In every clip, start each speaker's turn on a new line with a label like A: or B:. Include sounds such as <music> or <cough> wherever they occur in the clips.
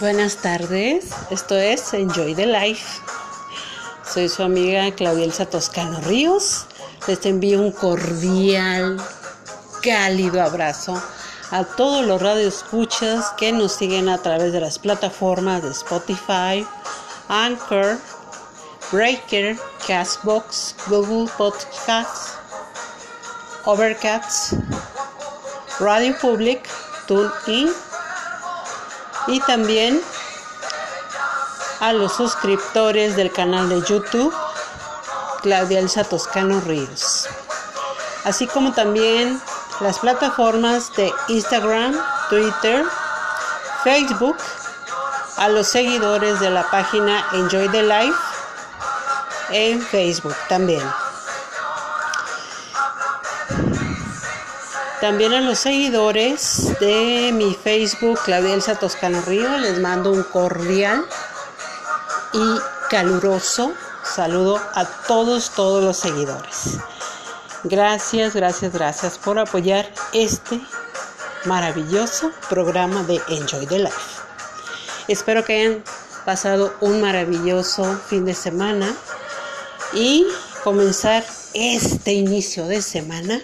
A: Buenas tardes, esto es Enjoy the Life. Soy su amiga Claudielsa Toscano Ríos. Les envío un cordial, cálido abrazo a todos los radioescuchas que nos siguen a través de las plataformas de Spotify, Anchor, Breaker, Castbox, Google Podcasts, Overcast, Radio Public, TuneIn y también a los suscriptores del canal de YouTube Claudia Elsa Toscano Ríos, así como también las plataformas de Instagram, Twitter, Facebook, a los seguidores de la página Enjoy the Life en Facebook también. También a los seguidores de mi Facebook, Claudia Elsa Toscano Río, les mando un cordial y caluroso saludo a todos, todos los seguidores. Gracias, gracias, gracias por apoyar este maravilloso programa de Enjoy the Life. Espero que hayan pasado un maravilloso fin de semana y comenzar este inicio de semana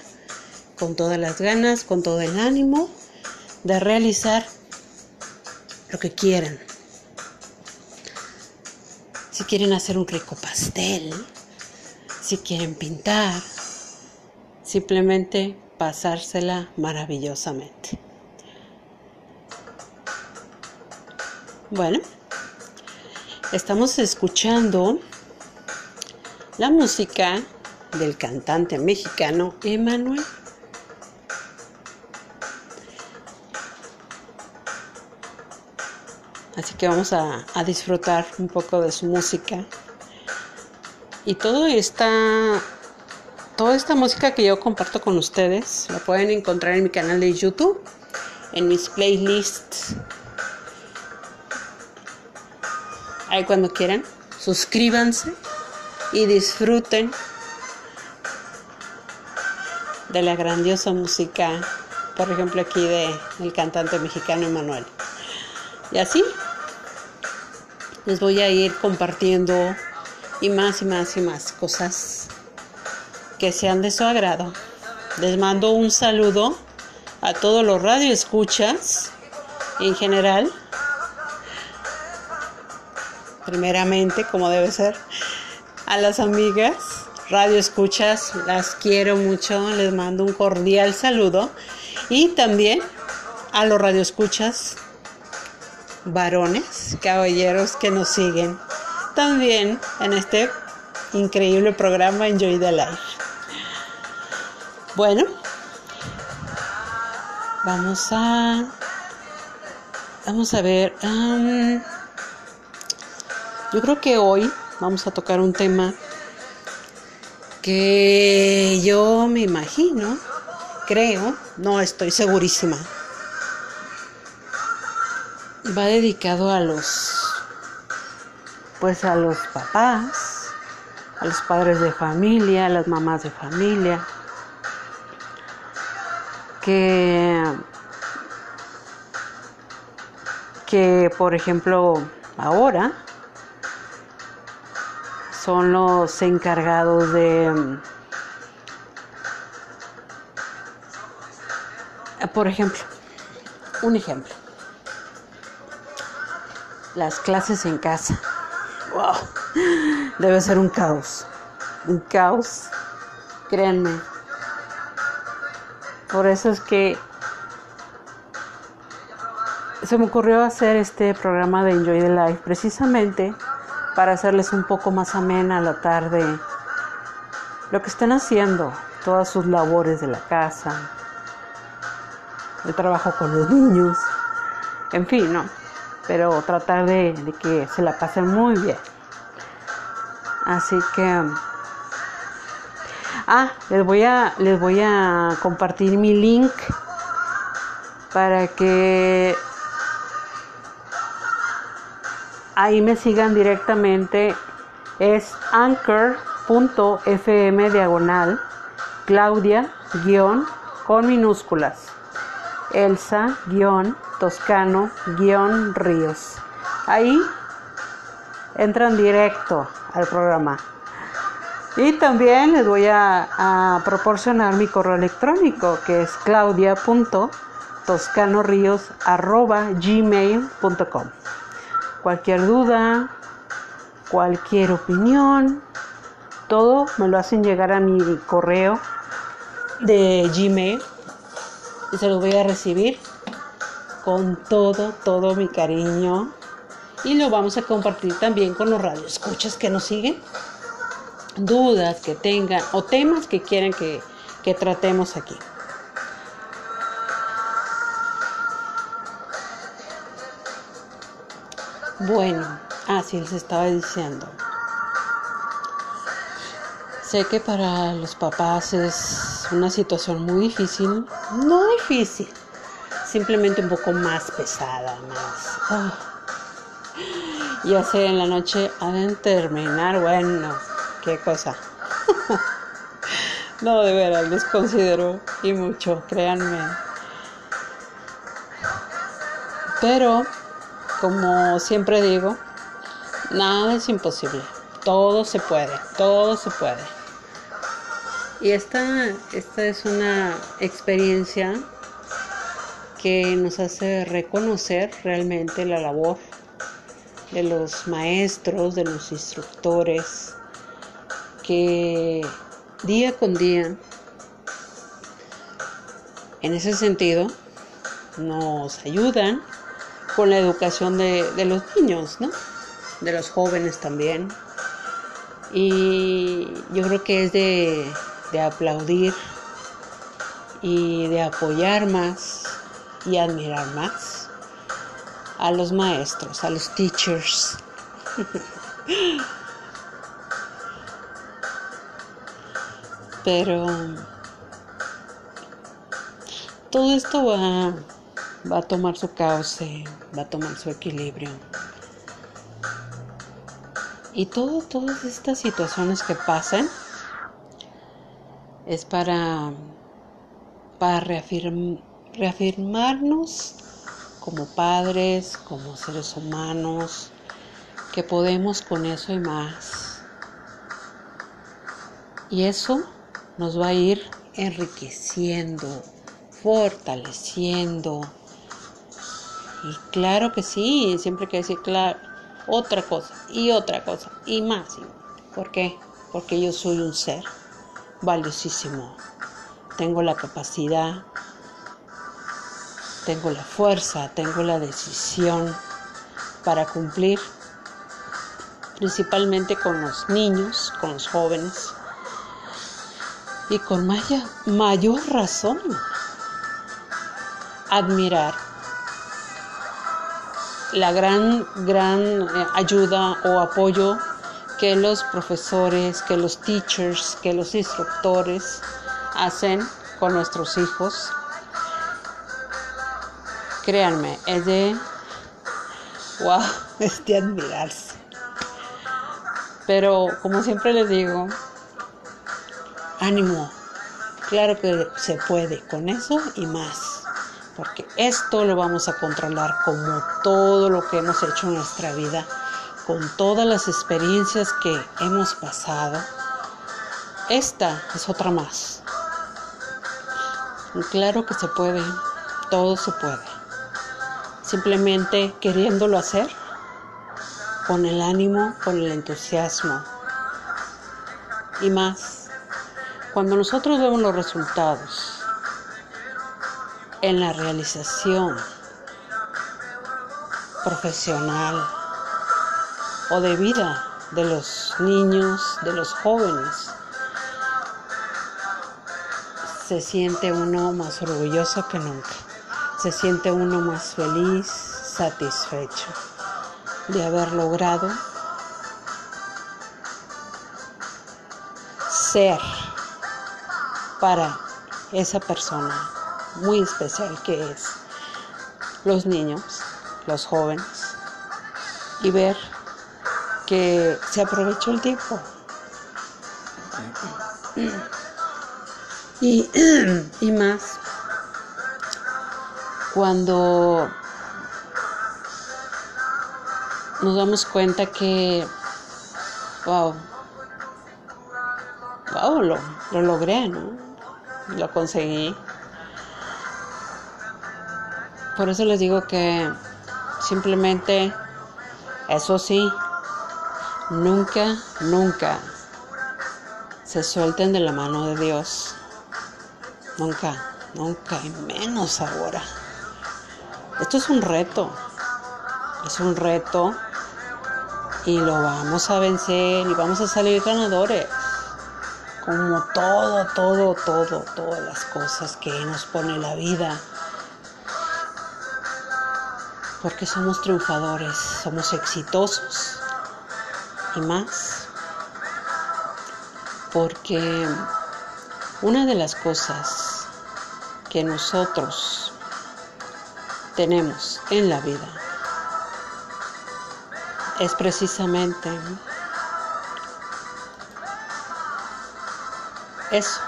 A: con todas las ganas, con todo el ánimo de realizar lo que quieran. Si quieren hacer un rico pastel, si quieren pintar, simplemente pasársela maravillosamente. Bueno, estamos escuchando la música del cantante mexicano Emanuel. Así que vamos a, disfrutar un poco de su música. Y todo esta, toda esta música que yo comparto con ustedes la pueden encontrar en mi canal de YouTube, en mis playlists. Ahí cuando quieran, suscríbanse y disfruten de la grandiosa música, por ejemplo aquí de el cantante mexicano Emanuel. Y así les voy a ir compartiendo y más y más y más cosas que sean de su agrado. Les mando un saludo a todos los radioescuchas en general. Primeramente, como debe ser, a las amigas radio escuchas, las quiero mucho, les mando un cordial saludo y también a los radioescuchas varones, caballeros que nos siguen también en este increíble programa Enjoy the Life. Bueno, vamos a vamos a ver. yo creo que hoy vamos a tocar un tema que yo me imagino, creo, no estoy segurísima, va dedicado a los, pues a los papás, a los padres de familia, a las mamás de familia, que, que por ejemplo ahora son los encargados de, por ejemplo, un ejemplo las clases en casa. Wow. Debe ser un caos. Un caos. Créanme. Por eso es que se me ocurrió hacer este programa de Enjoy the Life precisamente para hacerles un poco más amena la tarde lo que están haciendo, todas sus labores de la casa, el trabajo con los niños, en fin, ¿no? Pero tratar de, que se la pasen muy bien. Así que ah, les voy a les voy a compartir mi link para que ahí me sigan directamente es anchor.fm diagonal Claudia guion con minúsculas Elsa guion Toscano-Ríos. Ahí entran directo al programa. Y también les voy a, proporcionar mi correo electrónico que es claudia.toscanoríos.gmail.com Cualquier duda, cualquier opinión, todo me lo hacen llegar a mi correo de Gmail y se los voy a recibir con todo, todo mi cariño. Y lo vamos a compartir también con los radioescuchas que nos siguen. Dudas que tengan o temas que quieran que, que tratemos aquí. Bueno, así les estaba diciendo. Sé que para los papás es una situación muy difícil, no difícil, simplemente un poco más pesada, más... Ah. Ya sé, en la noche de terminar, bueno, qué cosa. <laughs> no, de veras, les considero y mucho, créanme. Pero, como siempre digo, nada es imposible. Todo se puede, todo se puede. Y esta, esta es una experiencia que nos hace reconocer realmente la labor de los maestros, de los instructores, que día con día, en ese sentido, nos ayudan con la educación de, los niños, ¿no? De los jóvenes también. Y yo creo que es de, de aplaudir y de apoyar más y admirar más a los maestros, a los teachers. <laughs> Pero todo esto va, va a tomar su cauce, va a tomar su equilibrio. Y todo, todas estas situaciones que pasan es para, para reafirmarnos como padres, como seres humanos, que podemos con eso y más. Y eso nos va a ir enriqueciendo, fortaleciendo. Y claro que sí, siempre hay que decir, claro, otra cosa y otra cosa y más. ¿Por qué? Porque yo soy un ser valiosísimo. Tengo la capacidad, tengo la fuerza, tengo la decisión para cumplir, principalmente con los niños, con los jóvenes, y con mayor razón admirar la gran, gran eh, ayuda o apoyo que los profesores, que los teachers, que los instructores hacen con nuestros hijos. Créanme, es de, wow, <laughs> es de admirarse. Pero como siempre les digo, ánimo, claro que se puede con eso y más porque esto lo vamos a controlar como todo lo que hemos hecho en nuestra vida, con todas las experiencias que hemos pasado. Esta es otra más. claro que se puede, todo se puede. Simplemente queriéndolo hacer con el ánimo, con el entusiasmo y más. Cuando nosotros vemos los resultados, en la realización profesional o de vida de los niños, de los jóvenes. Se siente uno más orgulloso que nunca. Se siente uno más feliz, satisfecho de haber logrado ser para esa persona muy especial que es los niños, los jóvenes, y ver que se aprovechó el tiempo. Y, <clears throat> y más cuando nos damos cuenta que, wow, wow, lo, lo logré, ¿no? Lo conseguí. Por eso les digo que simplemente, eso sí, nunca, nunca se suelten de la mano de Dios. Nunca, nunca, y menos ahora. Esto es un reto, es un reto. Y lo vamos a vencer y vamos a salir ganadores. Como todo, todo, todo, todas las cosas que nos pone la vida. Porque somos triunfadores, somos exitosos. Y más, porque una de las cosas que nosotros tenemos en la vida es precisamente eso,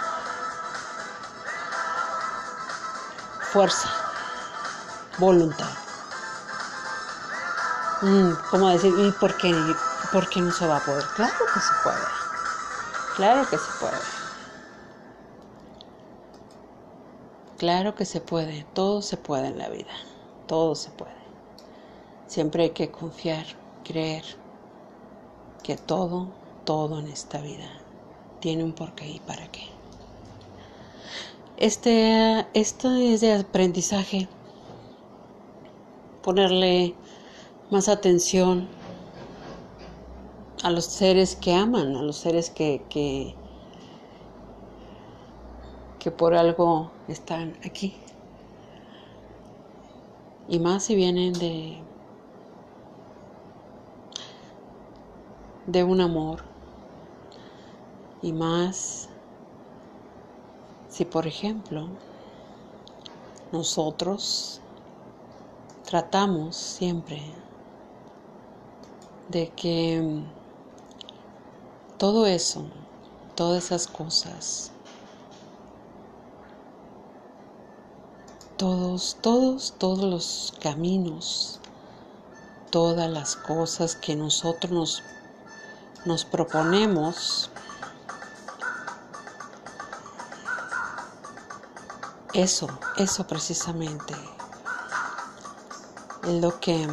A: fuerza, voluntad mm, ¿cómo decir? ¿Y por qué, por qué no se va a poder? Claro que se puede. Claro que se puede. Claro que se puede. Todo se puede en la vida. Todo se puede. Siempre hay que confiar, creer que todo, todo en esta vida tiene un porqué y para qué. Este, esto es de aprendizaje. Ponerle más atención a los seres que aman, a los seres que, que, que por algo están aquí. Y más si vienen de, de un amor. Y más si, por ejemplo, nosotros tratamos siempre de que todo eso, todas esas cosas, todos, todos, todos los caminos, todas las cosas que nosotros nos, nos proponemos Eso, eso precisamente lo que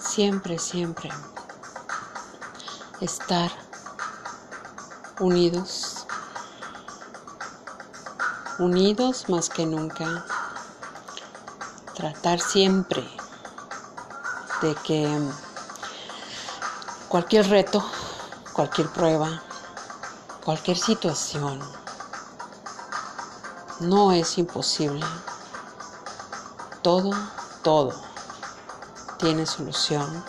A: siempre, siempre estar unidos, unidos más que nunca, tratar siempre de que Cualquier reto, cualquier prueba, cualquier situación no es imposible. Todo, todo tiene solución.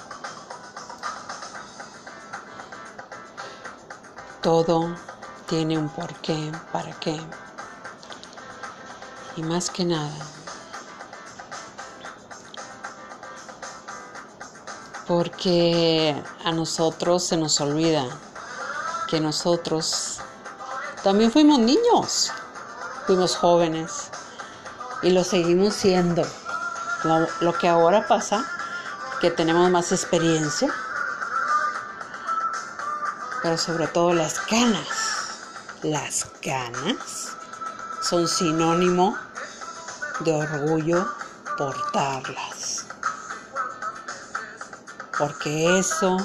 A: Todo tiene un porqué, para qué. Y más que nada, porque a nosotros se nos olvida que nosotros también fuimos niños, fuimos jóvenes y lo seguimos siendo. Lo, que ahora pasa, que tenemos más experiencia, pero sobre todo las canas. Las canas son sinónimo de orgullo portarlas porque eso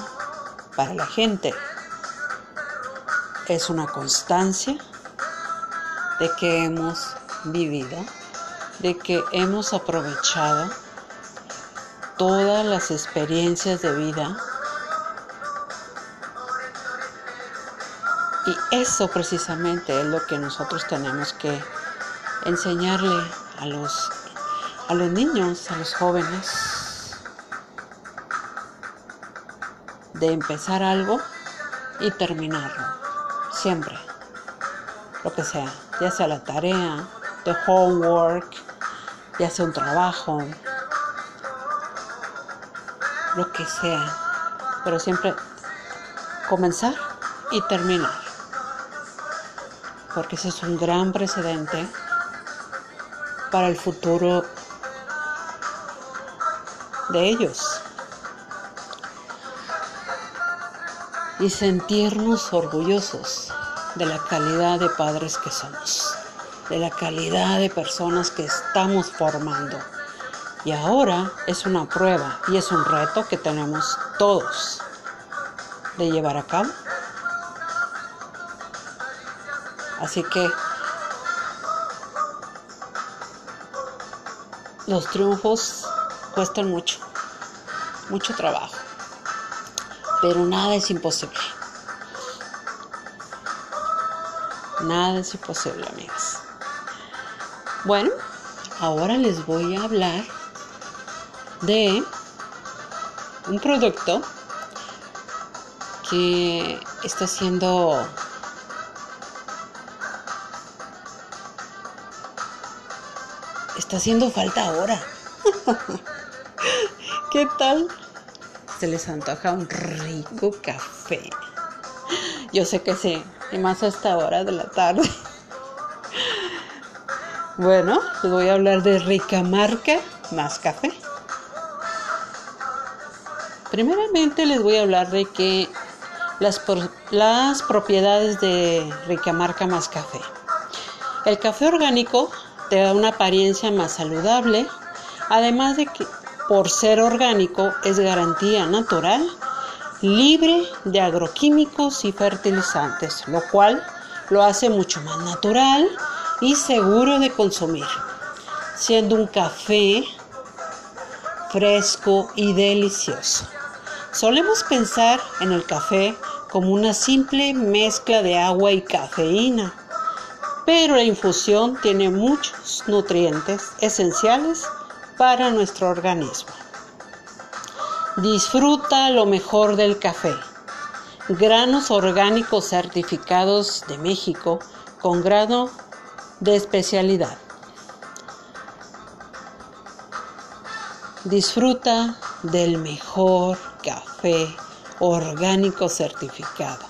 A: para la gente es una constancia de que hemos vivido, de que hemos aprovechado todas las experiencias de vida y eso precisamente es lo que nosotros tenemos que enseñarle a los a los niños, a los jóvenes de empezar algo y terminarlo. Siempre. Lo que sea. Ya sea la tarea, de homework, ya sea un trabajo, lo que sea. Pero siempre comenzar y terminar. Porque ese es un gran precedente para el futuro de ellos. y sentirnos orgullosos de la calidad de padres que somos, de la calidad de personas que estamos formando. Y ahora es una prueba y es un reto que tenemos todos de llevar a cabo. Así que los triunfos cuestan mucho, mucho trabajo pero nada es imposible. Nada es imposible, amigas. Bueno, ahora les voy a hablar de un producto que está haciendo está haciendo falta ahora. <laughs> ¿Qué tal? se les antoja un rico café. Yo sé que sí, y más a esta hora de la tarde. <laughs> Bueno, les voy a hablar de rica marca más café. Primeramente les voy a hablar de que las, propiedades de rica marca más café. El café orgánico te da una apariencia más saludable, además de que por ser orgánico es garantía natural, libre de agroquímicos y fertilizantes, lo cual lo hace mucho más natural y seguro de consumir, siendo un café fresco y delicioso. Solemos pensar en el café como una simple mezcla de agua y cafeína, pero la infusión tiene muchos nutrientes esenciales para nuestro organismo. Disfruta lo mejor del café. Granos orgánicos certificados de México con grano de especialidad. Disfruta del mejor café orgánico certificado.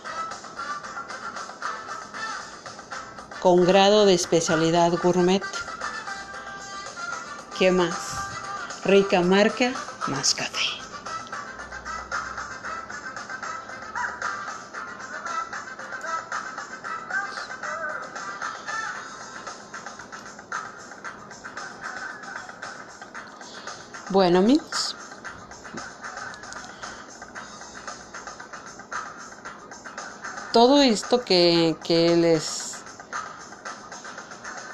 A: Con grado de especialidad gourmet. ¿Qué más? Rica marca, más café. Bueno, amigos. Todo esto que, les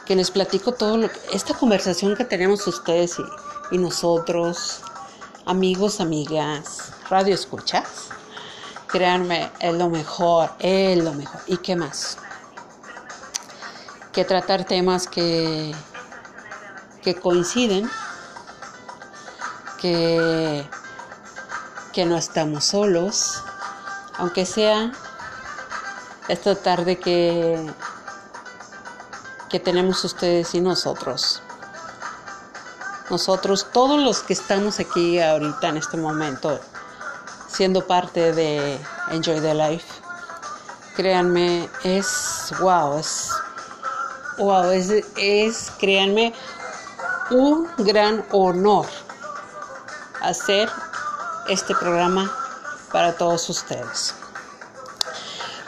A: que les platico todo lo esta conversación que tenemos ustedes y, nosotros, amigos, amigas, radio escuchas, créanme, es lo mejor, es lo mejor. ¿Y qué más? Que tratar temas que, que coinciden que, no estamos solos, aunque sea esta tarde que, que tenemos ustedes y nosotros. Nosotros, todos los que estamos aquí ahorita en este momento, siendo parte de Enjoy the Life, créanme, es wow, es wow, es, es créanme, un gran honor hacer este programa para todos ustedes.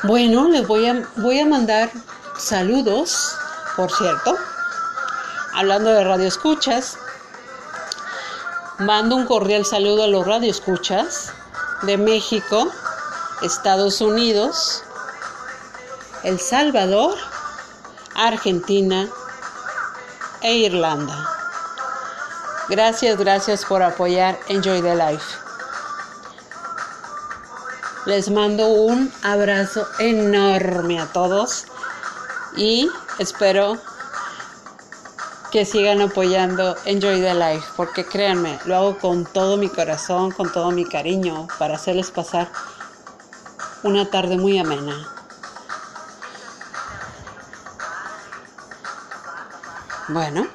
A: Bueno, les voy a, voy a mandar saludos, por cierto. Hablando de radio escuchas, mando un cordial saludo a los radio escuchas de México, Estados Unidos, El Salvador, Argentina e Irlanda. Gracias, gracias por apoyar Enjoy the Life. Les mando un abrazo enorme a todos y espero que sigan apoyando Enjoy the Life, porque créanme, lo hago con todo mi corazón, con todo mi cariño, para hacerles pasar una tarde muy amena. Bueno.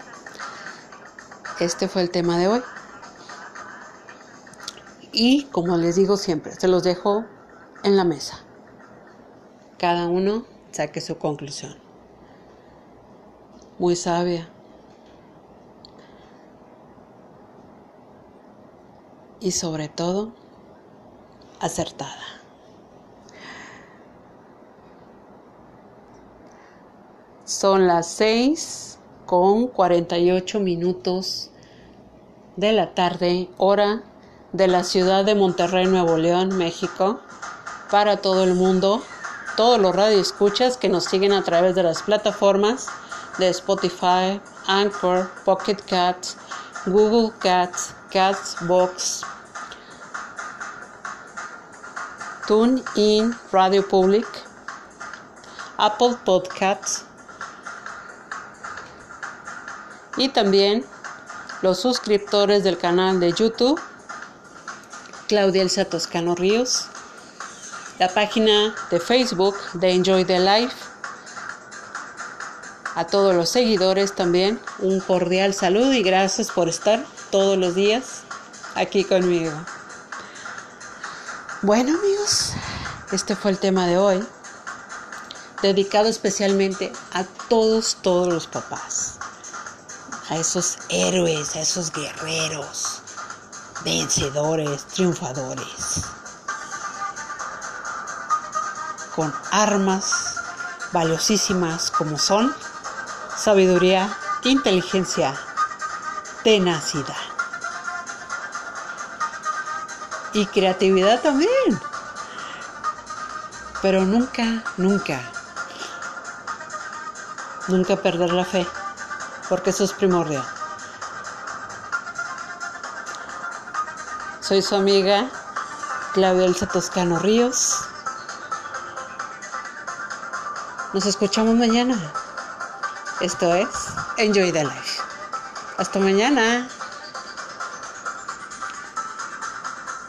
A: Este fue el tema de hoy. Y como les digo siempre, se los dejo en la mesa. Cada uno saque su conclusión. Muy sabia. Y sobre todo, acertada. Son las seis con 48 minutos de la tarde, hora de la ciudad de Monterrey, Nuevo León, México, para todo el mundo, todos los radioescuchas que nos siguen a través de las plataformas de Spotify, Anchor, Pocket Cats, Google Cats, Box, TuneIn, Radio Public, Apple Podcasts y también los suscriptores del canal de YouTube, Claudia Elsa Toscano Ríos, la página de Facebook de Enjoy the Life, a todos los seguidores también un cordial saludo y gracias por estar todos los días aquí conmigo. Bueno amigos, este fue el tema de hoy, dedicado especialmente a todos, todos los papás a esos héroes, a esos guerreros, vencedores, triunfadores, con armas valiosísimas como son sabiduría, inteligencia, tenacidad y creatividad también. Pero nunca, nunca, nunca perder la fe, porque eso es primordial. Soy su amiga Claudia Elsa Toscano Ríos. Nos escuchamos mañana. Esto es Enjoy the Life. Hasta mañana.